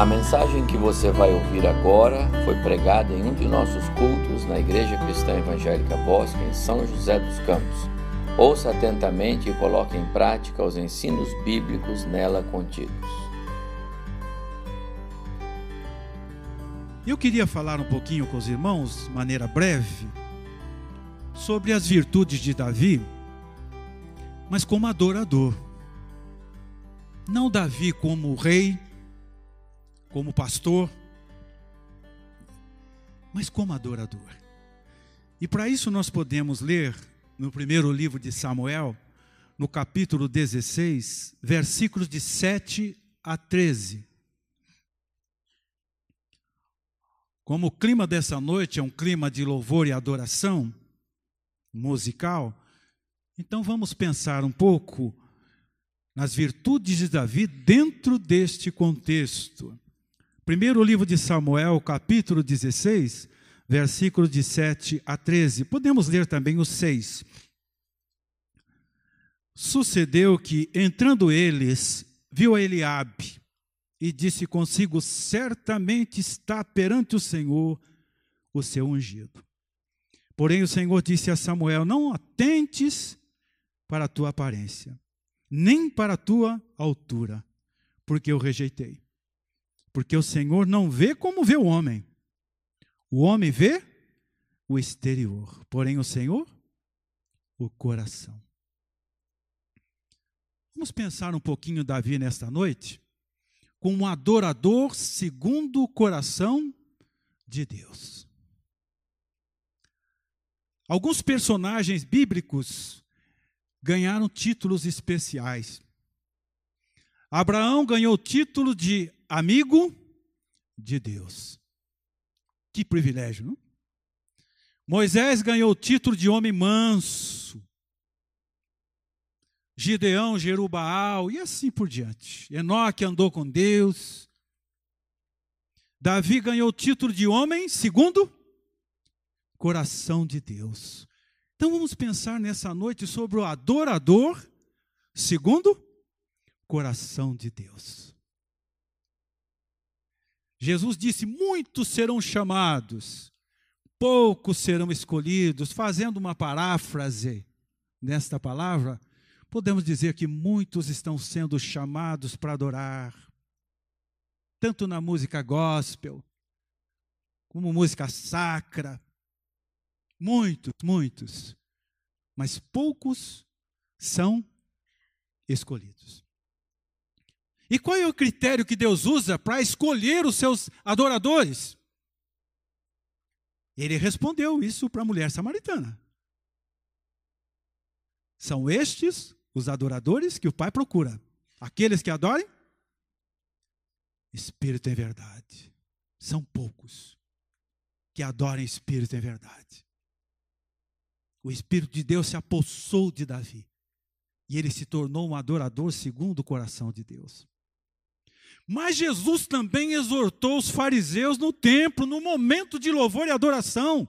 A mensagem que você vai ouvir agora foi pregada em um de nossos cultos na Igreja Cristã Evangélica Bosque, em São José dos Campos. Ouça atentamente e coloque em prática os ensinos bíblicos nela contidos. Eu queria falar um pouquinho com os irmãos, de maneira breve, sobre as virtudes de Davi, mas como adorador. Não Davi como rei, como pastor, mas como adorador. E para isso nós podemos ler no primeiro livro de Samuel, no capítulo 16, versículos de 7 a 13. Como o clima dessa noite é um clima de louvor e adoração musical, então vamos pensar um pouco nas virtudes de Davi dentro deste contexto. Primeiro livro de Samuel, capítulo 16, versículos de 7 a 13. Podemos ler também o 6. Sucedeu que, entrando eles, viu a Eliabe e disse consigo: Certamente está perante o Senhor o seu ungido. Porém, o Senhor disse a Samuel: Não atentes para a tua aparência, nem para a tua altura, porque eu rejeitei. Porque o Senhor não vê como vê o homem. O homem vê o exterior, porém o Senhor, o coração. Vamos pensar um pouquinho Davi nesta noite, como um adorador segundo o coração de Deus. Alguns personagens bíblicos ganharam títulos especiais. Abraão ganhou o título de amigo de Deus. Que privilégio, não? Moisés ganhou o título de homem manso. Gideão, Jerubaal e assim por diante. Enoque andou com Deus. Davi ganhou o título de homem segundo coração de Deus. Então vamos pensar nessa noite sobre o adorador segundo coração de Deus. Jesus disse: Muitos serão chamados, poucos serão escolhidos. Fazendo uma paráfrase nesta palavra, podemos dizer que muitos estão sendo chamados para adorar, tanto na música gospel, como música sacra. Muitos, muitos, mas poucos são escolhidos. E qual é o critério que Deus usa para escolher os seus adoradores? Ele respondeu isso para a mulher samaritana. São estes os adoradores que o Pai procura. Aqueles que adorem Espírito em verdade. São poucos que adorem Espírito em verdade. O Espírito de Deus se apossou de Davi. E ele se tornou um adorador segundo o coração de Deus. Mas Jesus também exortou os fariseus no templo, no momento de louvor e adoração.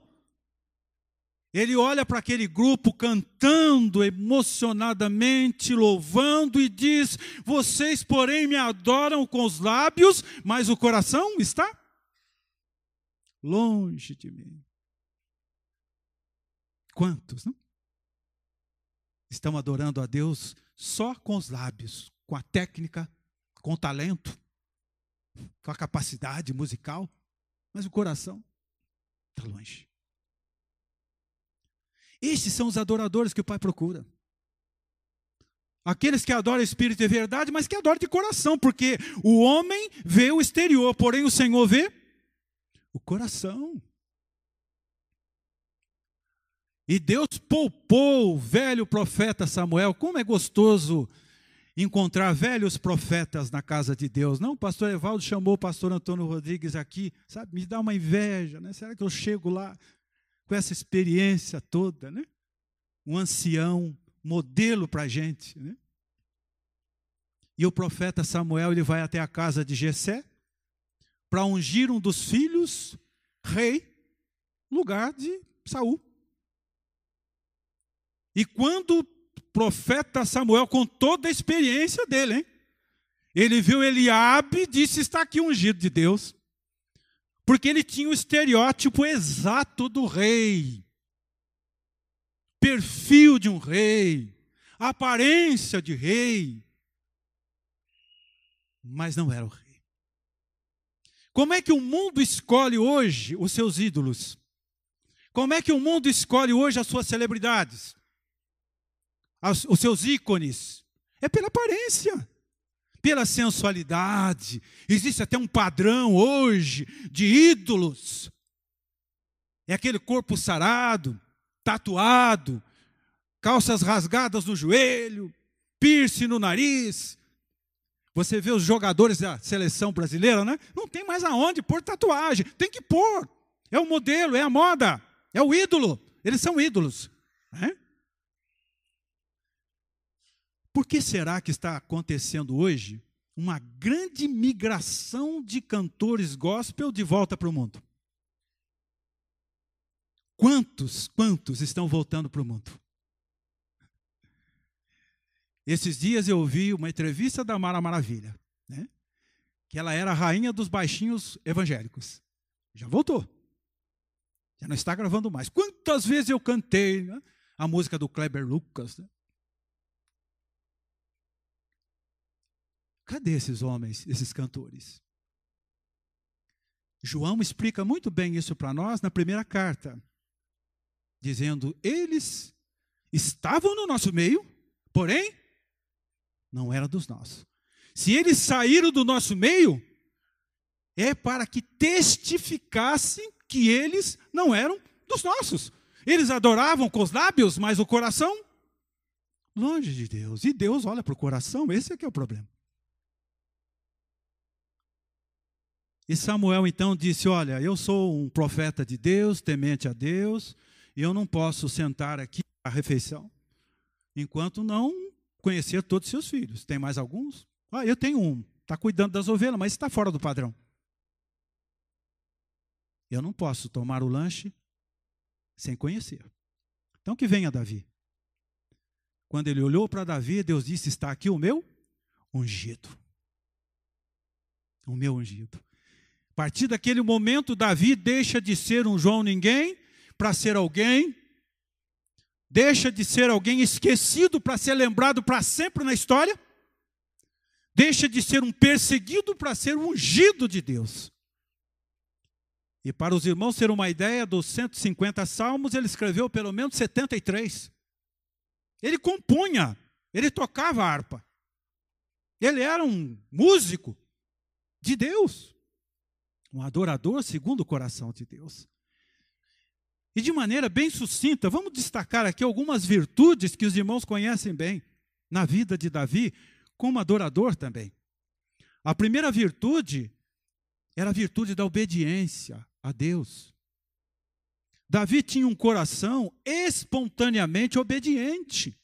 Ele olha para aquele grupo cantando emocionadamente, louvando e diz: Vocês, porém, me adoram com os lábios, mas o coração está longe de mim. Quantos, não? Estão adorando a Deus só com os lábios, com a técnica, com o talento, com a capacidade musical, mas o coração está longe. Estes são os adoradores que o Pai procura. Aqueles que adoram o Espírito e verdade, mas que adoram de coração, porque o homem vê o exterior, porém o Senhor vê o coração. E Deus poupou o velho profeta Samuel. Como é gostoso encontrar velhos profetas na casa de Deus. Não, o pastor Evaldo chamou o pastor Antônio Rodrigues aqui, sabe, me dá uma inveja, né? Será que eu chego lá com essa experiência toda, né? Um ancião, modelo para a gente, né? E o profeta Samuel, ele vai até a casa de Jessé para ungir um dos filhos rei, lugar de Saul. E quando profeta Samuel, com toda a experiência dele, hein? Ele viu Eliabe e disse: Está aqui ungido de Deus. Porque ele tinha o estereótipo exato do rei. Perfil de um rei. Aparência de rei. Mas não era o rei. Como é que o mundo escolhe hoje os seus ídolos? Como é que o mundo escolhe hoje as suas celebridades? Os seus ícones? É pela aparência, pela sensualidade. Existe até um padrão hoje de ídolos. É aquele corpo sarado, tatuado, calças rasgadas no joelho, piercing no nariz, você vê os jogadores da seleção brasileira, né? Não tem mais aonde pôr tatuagem. Tem que pôr. É o modelo, é a moda, é o ídolo. Eles são ídolos. Né? Por que será que está acontecendo hoje uma grande migração de cantores gospel de volta para o mundo? Quantos, quantos estão voltando para o mundo? Esses dias eu ouvi uma entrevista da Mara Maravilha, né? que ela era a rainha dos baixinhos evangélicos. Já voltou. Já não está gravando mais. Quantas vezes eu cantei né? a música do Kleber Lucas? Né? Cadê esses homens, esses cantores? João explica muito bem isso para nós na primeira carta, dizendo: eles estavam no nosso meio, porém não era dos nossos. Se eles saíram do nosso meio, é para que testificassem que eles não eram dos nossos. Eles adoravam com os lábios, mas o coração longe de Deus. E Deus olha para o coração, esse é que é o problema. E Samuel então disse: Olha, eu sou um profeta de Deus, temente a Deus, e eu não posso sentar aqui à refeição enquanto não conhecer todos os seus filhos. Tem mais alguns? Ah, eu tenho um. Está cuidando das ovelhas, mas está fora do padrão. Eu não posso tomar o lanche sem conhecer. Então que venha Davi. Quando ele olhou para Davi, Deus disse: Está aqui o meu ungido. O meu ungido. A partir daquele momento, Davi deixa de ser um João ninguém para ser alguém deixa de ser alguém esquecido para ser lembrado para sempre na história, deixa de ser um perseguido para ser ungido de Deus. E para os irmãos ter uma ideia dos 150 salmos, ele escreveu pelo menos 73. Ele compunha, ele tocava harpa. Ele era um músico de Deus, um adorador segundo o coração de Deus. E de maneira bem sucinta, vamos destacar aqui algumas virtudes que os irmãos conhecem bem na vida de Davi, como adorador também. A primeira virtude era a virtude da obediência a Deus. Davi tinha um coração espontaneamente obediente.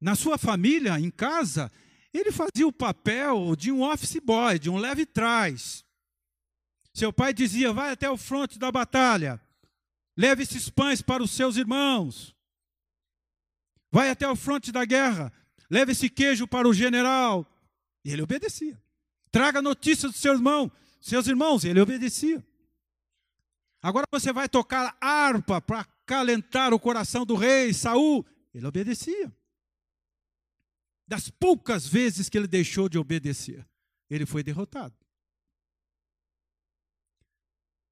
Na sua família, em casa, ele fazia o papel de um office boy, de um leve-trás. Seu pai dizia: vai até o fronte da batalha, leve esses pães para os seus irmãos. Vai até o fronte da guerra, leve esse queijo para o general. E ele obedecia. Traga notícias do seu irmão, seus irmãos, ele obedecia. Agora você vai tocar harpa para calentar o coração do rei Saul. Ele obedecia. Das poucas vezes que ele deixou de obedecer, ele foi derrotado.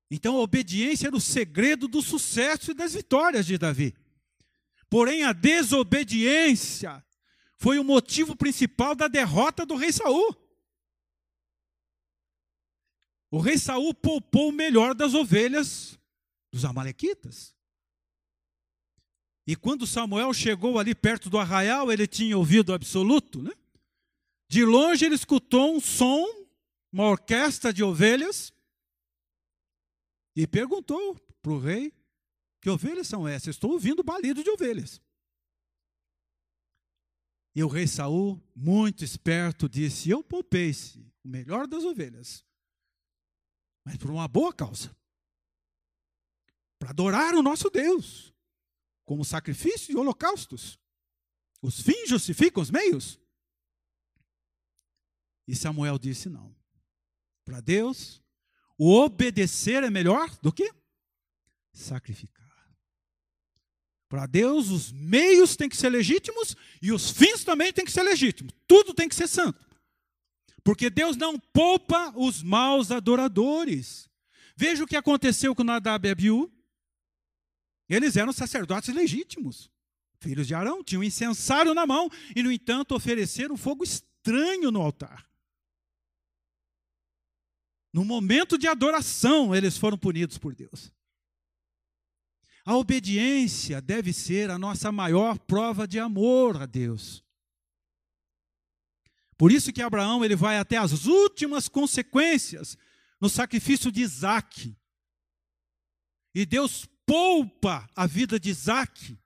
Então a obediência era o segredo do sucesso e das vitórias de Davi. Porém, a desobediência foi o motivo principal da derrota do rei Saul. O rei Saul poupou o melhor das ovelhas dos amalequitas. E quando Samuel chegou ali perto do arraial, ele tinha ouvido absoluto, né? De longe ele escutou um som, uma orquestra de ovelhas, e perguntou para o rei: Que ovelhas são essas? Estou ouvindo balido de ovelhas. E o rei Saul, muito esperto, disse: Eu poupei-se o melhor das ovelhas, mas por uma boa causa para adorar o nosso Deus, como sacrifício e holocaustos. Os fins justificam os meios? E Samuel disse: não. Para Deus, o obedecer é melhor do que sacrificar. Para Deus, os meios têm que ser legítimos e os fins também têm que ser legítimos. Tudo tem que ser santo. Porque Deus não poupa os maus adoradores. Veja o que aconteceu com Nadab e Abiú. Eles eram sacerdotes legítimos, filhos de Arão, tinham um incensário na mão e, no entanto, ofereceram fogo estranho no altar. No momento de adoração, eles foram punidos por Deus. A obediência deve ser a nossa maior prova de amor a Deus. Por isso que Abraão ele vai até as últimas consequências no sacrifício de Isaac. E Deus poupa a vida de Isaac,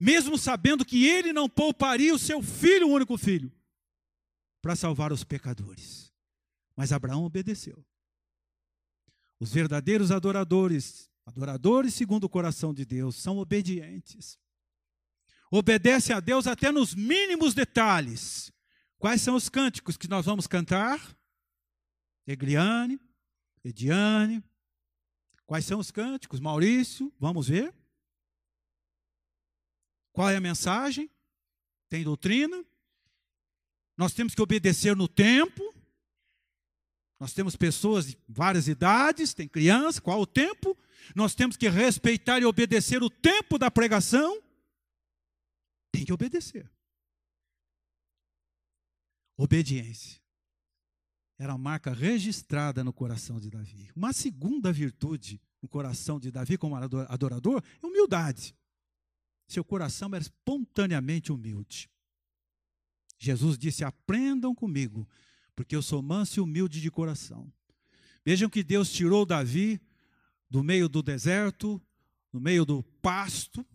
mesmo sabendo que ele não pouparia o seu filho, o único filho, para salvar os pecadores. Mas Abraão obedeceu. Os verdadeiros adoradores Adoradores segundo o coração de Deus são obedientes. Obedecem a Deus até nos mínimos detalhes. Quais são os cânticos que nós vamos cantar? Egliane, Ediane. Quais são os cânticos? Maurício, vamos ver. Qual é a mensagem? Tem doutrina? Nós temos que obedecer no tempo. Nós temos pessoas de várias idades, tem criança, qual o tempo? Nós temos que respeitar e obedecer o tempo da pregação. Tem que obedecer. Obediência. Era a marca registrada no coração de Davi. Uma segunda virtude no coração de Davi como adorador é humildade. Seu coração era espontaneamente humilde. Jesus disse: Aprendam comigo, porque eu sou manso e humilde de coração. Vejam que Deus tirou Davi do meio do deserto, no meio do pasto,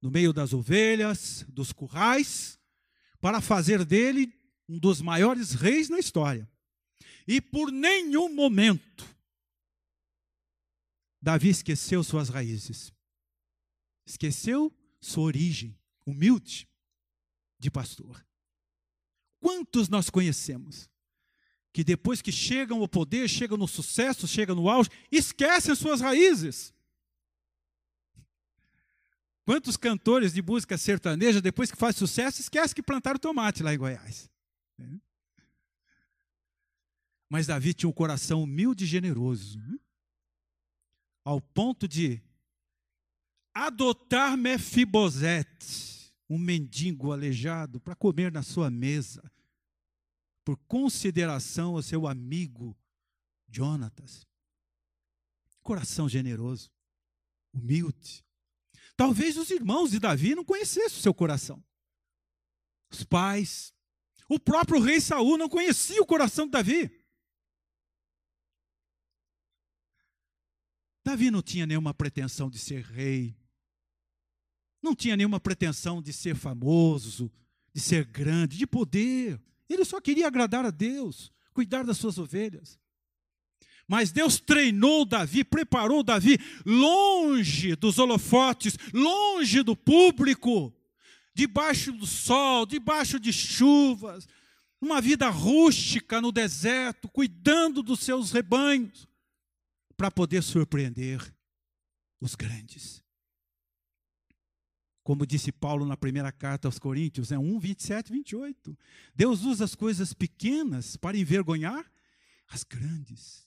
no meio das ovelhas, dos currais, para fazer dele um dos maiores reis na história. E por nenhum momento Davi esqueceu suas raízes. Esqueceu sua origem, humilde, de pastor. Quantos nós conhecemos que depois que chegam ao poder, chegam no sucesso, chegam no auge, esquecem suas raízes? Quantos cantores de música sertaneja, depois que faz sucesso, esquecem que plantaram tomate lá em Goiás? Né? Mas Davi tinha um coração humilde e generoso, né? ao ponto de adotar Mefibosete, um mendigo aleijado, para comer na sua mesa, por consideração ao seu amigo Jonatas. Coração generoso, humilde. Talvez os irmãos de Davi não conhecessem o seu coração. Os pais, o próprio rei Saul não conhecia o coração de Davi. Davi não tinha nenhuma pretensão de ser rei, não tinha nenhuma pretensão de ser famoso, de ser grande, de poder. Ele só queria agradar a Deus, cuidar das suas ovelhas. Mas Deus treinou Davi, preparou Davi longe dos holofotes, longe do público, debaixo do sol, debaixo de chuvas, uma vida rústica no deserto, cuidando dos seus rebanhos, para poder surpreender os grandes. Como disse Paulo na primeira carta aos Coríntios, é 1, 27, 28. Deus usa as coisas pequenas para envergonhar as grandes,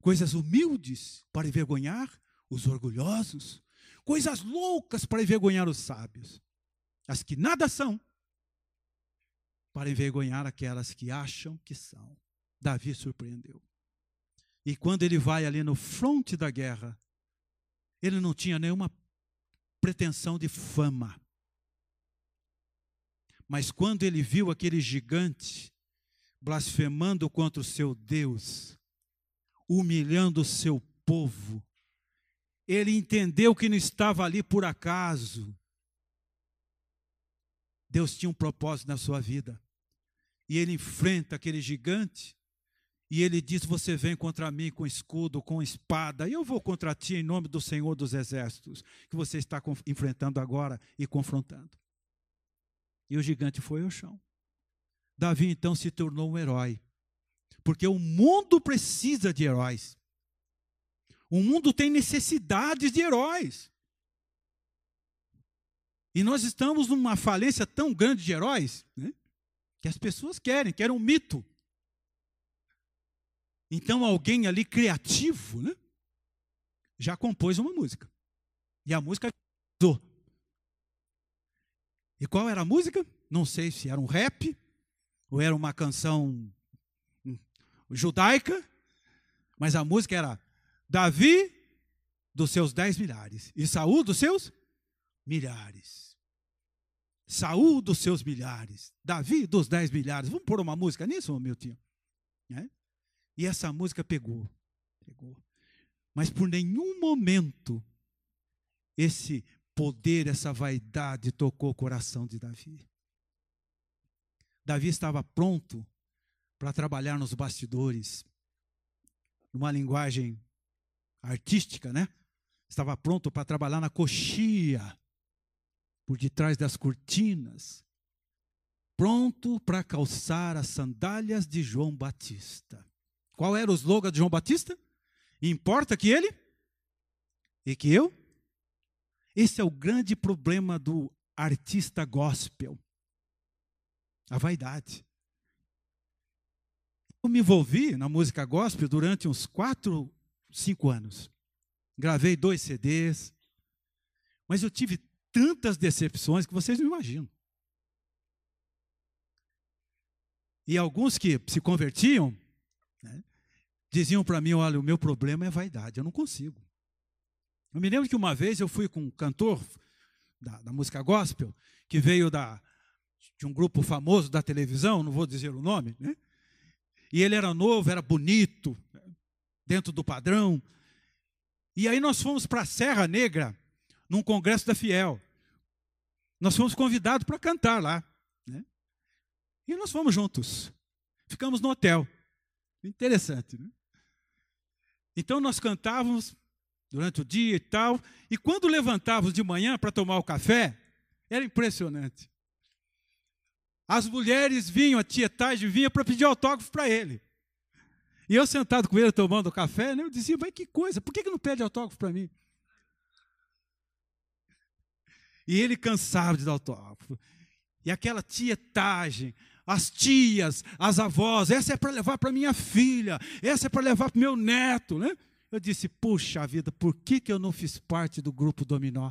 coisas humildes para envergonhar os orgulhosos, coisas loucas para envergonhar os sábios, as que nada são, para envergonhar aquelas que acham que são. Davi surpreendeu. E quando ele vai ali no fronte da guerra, ele não tinha nenhuma pretensão de fama. Mas quando ele viu aquele gigante blasfemando contra o seu Deus, humilhando o seu povo, ele entendeu que não estava ali por acaso. Deus tinha um propósito na sua vida. E ele enfrenta aquele gigante e ele diz: Você vem contra mim com escudo, com espada, e eu vou contra ti em nome do Senhor dos Exércitos, que você está enfrentando agora e confrontando. E o gigante foi ao chão. Davi então se tornou um herói. Porque o mundo precisa de heróis. O mundo tem necessidades de heróis. E nós estamos numa falência tão grande de heróis, né, que as pessoas querem, querem um mito. Então alguém ali criativo, né, já compôs uma música. E a música E qual era a música? Não sei se era um rap ou era uma canção judaica, mas a música era Davi dos seus dez milhares e Saul dos seus milhares. Saul dos seus milhares, Davi dos dez milhares. Vamos pôr uma música nisso, meu tio? É? E essa música pegou, pegou. Mas por nenhum momento esse poder, essa vaidade tocou o coração de Davi. Davi estava pronto para trabalhar nos bastidores, numa linguagem artística, né? Estava pronto para trabalhar na coxia, por detrás das cortinas, pronto para calçar as sandálias de João Batista. Qual era o slogan de João Batista? Importa que ele e que eu? Esse é o grande problema do artista gospel. A vaidade. Eu me envolvi na música gospel durante uns quatro, cinco anos. Gravei dois CDs, mas eu tive tantas decepções que vocês não imaginam. E alguns que se convertiam né, diziam para mim: olha, o meu problema é vaidade, eu não consigo. Eu me lembro que uma vez eu fui com um cantor da, da música gospel, que veio da, de um grupo famoso da televisão, não vou dizer o nome, né? E ele era novo, era bonito, dentro do padrão. E aí nós fomos para a Serra Negra, num congresso da Fiel. Nós fomos convidados para cantar lá. Né? E nós fomos juntos. Ficamos no hotel. Interessante, né? Então nós cantávamos durante o dia e tal. E quando levantávamos de manhã para tomar o café, era impressionante. As mulheres vinham, a tietagem vinha para pedir autógrafo para ele. E eu sentado com ele tomando café, né, eu dizia, mas que coisa, por que, que não pede autógrafo para mim? E ele cansava de dar autógrafo. E aquela tietagem, as tias, as avós, essa é para levar para minha filha, essa é para levar para meu neto, né? Eu disse, puxa vida, por que, que eu não fiz parte do grupo dominó?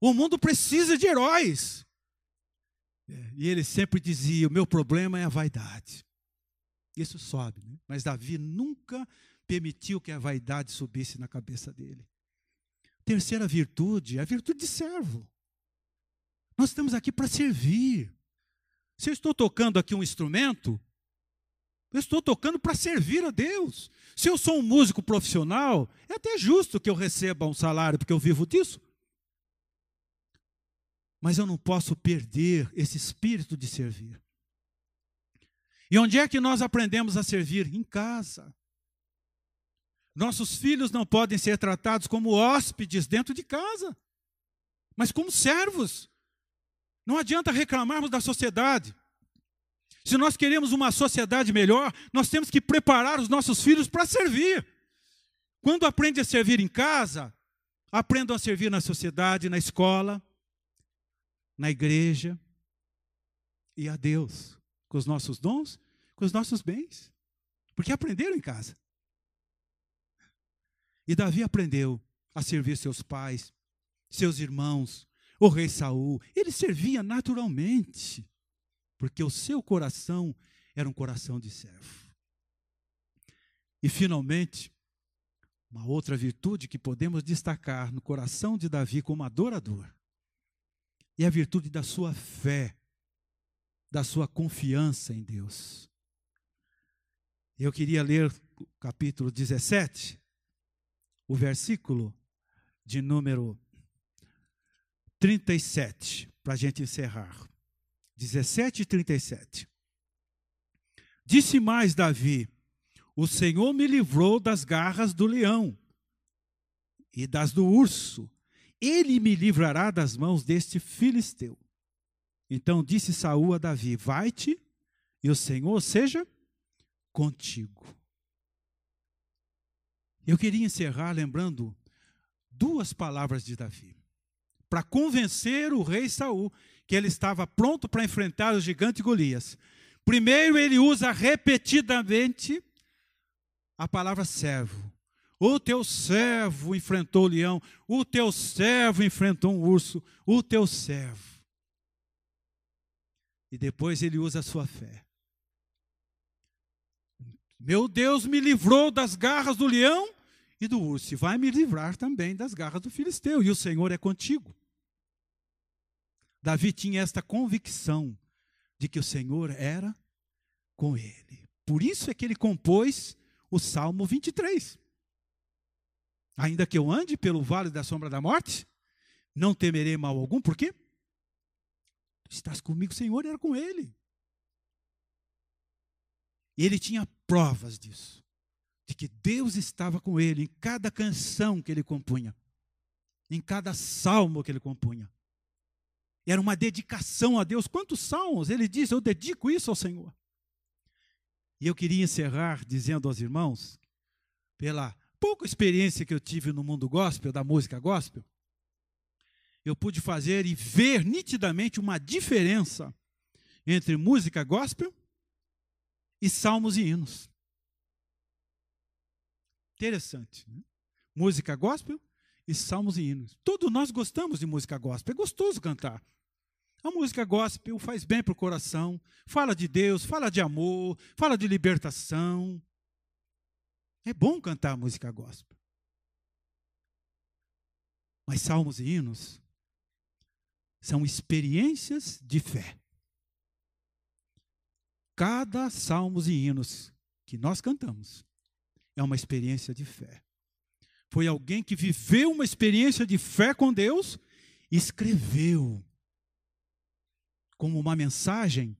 O mundo precisa de heróis. É, e ele sempre dizia: o meu problema é a vaidade. Isso sobe, né? mas Davi nunca permitiu que a vaidade subisse na cabeça dele. Terceira virtude é a virtude de servo. Nós estamos aqui para servir. Se eu estou tocando aqui um instrumento, eu estou tocando para servir a Deus. Se eu sou um músico profissional, é até justo que eu receba um salário, porque eu vivo disso. Mas eu não posso perder esse espírito de servir. E onde é que nós aprendemos a servir? Em casa. Nossos filhos não podem ser tratados como hóspedes dentro de casa, mas como servos. Não adianta reclamarmos da sociedade. Se nós queremos uma sociedade melhor, nós temos que preparar os nossos filhos para servir. Quando aprende a servir em casa, aprendam a servir na sociedade, na escola, na igreja e a Deus, com os nossos dons, com os nossos bens, porque aprenderam em casa. E Davi aprendeu a servir seus pais, seus irmãos, o rei Saul. Ele servia naturalmente, porque o seu coração era um coração de servo. E finalmente, uma outra virtude que podemos destacar no coração de Davi como adorador e a virtude da sua fé, da sua confiança em Deus. Eu queria ler o capítulo 17, o versículo de número 37, para a gente encerrar. 17 e 37. Disse mais Davi: O Senhor me livrou das garras do leão e das do urso, ele me livrará das mãos deste filisteu. Então disse Saul a Davi: Vai-te, e o Senhor seja contigo. Eu queria encerrar lembrando duas palavras de Davi, para convencer o rei Saul que ele estava pronto para enfrentar o gigante Golias. Primeiro, ele usa repetidamente a palavra servo. O teu servo enfrentou o leão, o teu servo enfrentou um urso, o teu servo. E depois ele usa a sua fé. Meu Deus me livrou das garras do leão e do urso, e vai me livrar também das garras do filisteu, e o Senhor é contigo. Davi tinha esta convicção de que o Senhor era com ele. Por isso é que ele compôs o Salmo 23. Ainda que eu ande pelo vale da sombra da morte, não temerei mal algum, por quê? Estás comigo, Senhor, era com ele. E ele tinha provas disso, de que Deus estava com ele em cada canção que ele compunha, em cada salmo que ele compunha. Era uma dedicação a Deus. Quantos salmos? Ele diz: Eu dedico isso ao Senhor. E eu queria encerrar dizendo aos irmãos, pela pouca experiência que eu tive no mundo gospel, da música gospel, eu pude fazer e ver nitidamente uma diferença entre música gospel e salmos e hinos. Interessante. Né? Música gospel e salmos e hinos. Todos nós gostamos de música gospel, é gostoso cantar. A música gospel faz bem para o coração, fala de Deus, fala de amor, fala de libertação. É bom cantar música gospel. Mas salmos e hinos são experiências de fé. Cada salmos e hinos que nós cantamos é uma experiência de fé. Foi alguém que viveu uma experiência de fé com Deus e escreveu como uma mensagem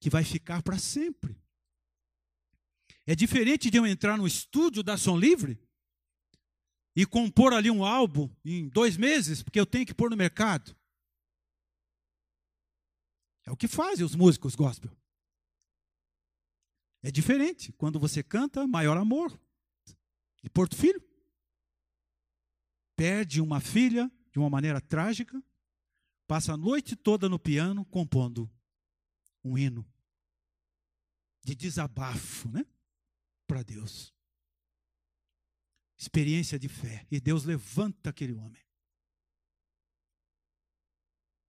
que vai ficar para sempre. É diferente de eu entrar no estúdio da Som Livre e compor ali um álbum em dois meses, porque eu tenho que pôr no mercado. É o que fazem os músicos gospel. É diferente quando você canta Maior Amor, de Porto Filho. Perde uma filha de uma maneira trágica, passa a noite toda no piano compondo um hino de desabafo, né? Para Deus. Experiência de fé. E Deus levanta aquele homem.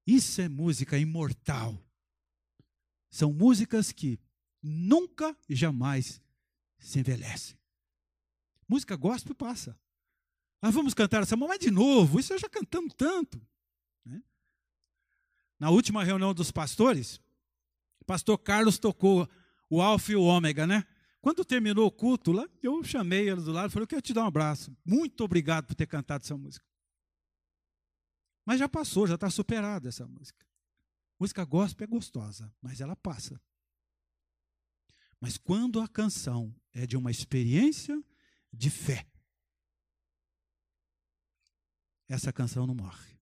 Isso é música imortal. São músicas que nunca jamais se envelhecem. Música gospel passa. Nós vamos cantar essa mas de novo. Isso já cantamos tanto. Né? Na última reunião dos pastores, o pastor Carlos tocou o Alfa e o Ômega, né? Quando terminou o culto lá, eu chamei ele do lado e falei: Eu quero te dar um abraço. Muito obrigado por ter cantado essa música. Mas já passou, já está superada essa música. Música gospel é gostosa, mas ela passa. Mas quando a canção é de uma experiência de fé, essa canção não morre.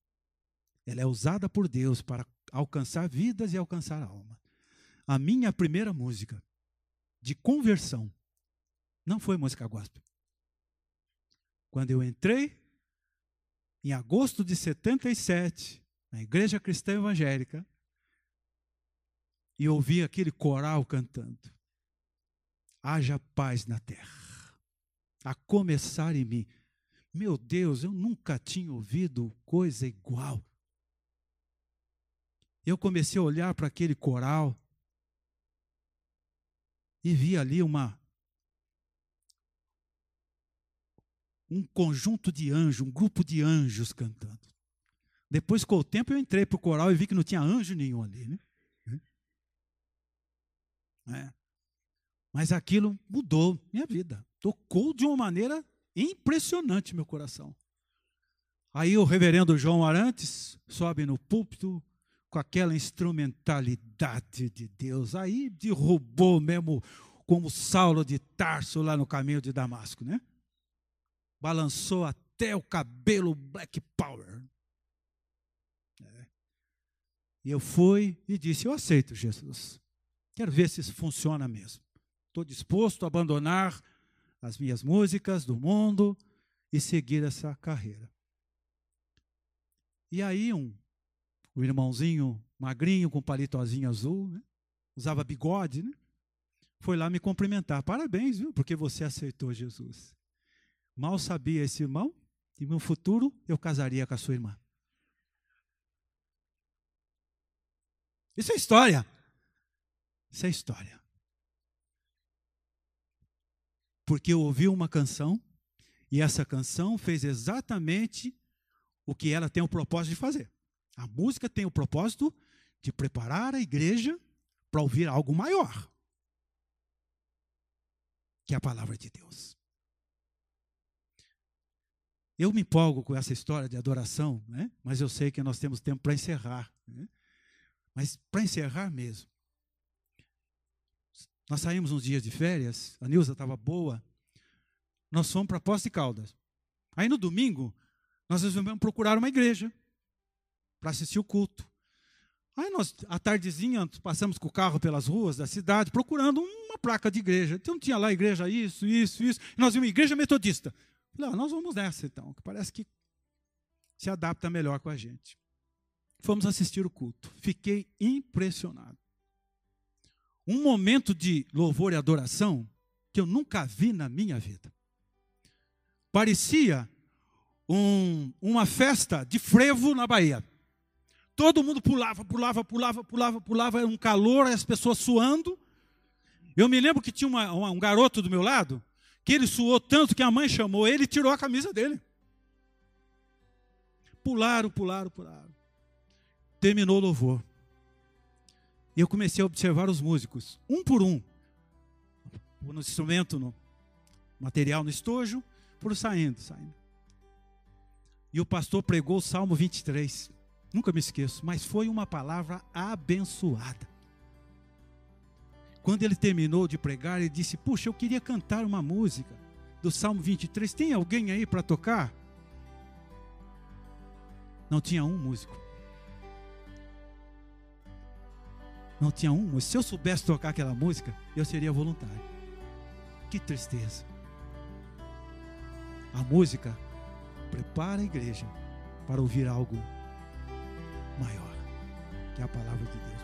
Ela é usada por Deus para alcançar vidas e alcançar alma. A minha primeira música de conversão não foi música gospel. Quando eu entrei, em agosto de 77, na Igreja Cristã Evangélica, e ouvi aquele coral cantando: Haja paz na terra, a começar em mim. Meu Deus, eu nunca tinha ouvido coisa igual eu comecei a olhar para aquele coral e vi ali uma um conjunto de anjos, um grupo de anjos cantando. Depois, com o tempo, eu entrei para o coral e vi que não tinha anjo nenhum ali. Né? É. Mas aquilo mudou minha vida. Tocou de uma maneira impressionante meu coração. Aí o reverendo João Arantes sobe no púlpito com aquela instrumentalidade de Deus. Aí derrubou mesmo como Saulo de Tarso lá no caminho de Damasco, né? Balançou até o cabelo Black Power. É. E eu fui e disse: Eu aceito Jesus. Quero ver se isso funciona mesmo. Estou disposto a abandonar as minhas músicas do mundo e seguir essa carreira. E aí um, um irmãozinho magrinho com palitozinho azul, né? usava bigode, né? foi lá me cumprimentar. Parabéns, viu? Porque você aceitou Jesus. Mal sabia esse irmão que no futuro eu casaria com a sua irmã. Isso é história. Isso é história. Porque eu ouvi uma canção e essa canção fez exatamente o que ela tem o propósito de fazer. A música tem o propósito de preparar a igreja para ouvir algo maior que é a palavra de Deus. Eu me empolgo com essa história de adoração, né? mas eu sei que nós temos tempo para encerrar. Né? Mas para encerrar mesmo, nós saímos uns dias de férias, a Nilza estava boa, nós fomos para Posse de Caldas. Aí no domingo, nós resolvemos procurar uma igreja para assistir o culto. Aí nós, à tardezinha, passamos com o carro pelas ruas da cidade, procurando uma placa de igreja. Então tinha lá igreja isso, isso, isso. E nós vimos igreja metodista. Falei, ah, nós vamos nessa então, que parece que se adapta melhor com a gente. Fomos assistir o culto. Fiquei impressionado um momento de louvor e adoração que eu nunca vi na minha vida. Parecia um, uma festa de frevo na Bahia. Todo mundo pulava, pulava, pulava, pulava, pulava, era um calor, as pessoas suando. Eu me lembro que tinha uma, uma, um garoto do meu lado, que ele suou tanto que a mãe chamou ele e tirou a camisa dele. Pularam, pularam, pularam. Terminou o louvor. E eu comecei a observar os músicos, um por um. No instrumento, no material no estojo, por saindo, saindo. E o pastor pregou o Salmo 23. Nunca me esqueço, mas foi uma palavra abençoada. Quando ele terminou de pregar, ele disse: Puxa, eu queria cantar uma música do Salmo 23. Tem alguém aí para tocar? Não tinha um músico. Não tinha um. Se eu soubesse tocar aquela música, eu seria voluntário. Que tristeza. A música prepara a igreja para ouvir algo maior, que é a palavra de Deus.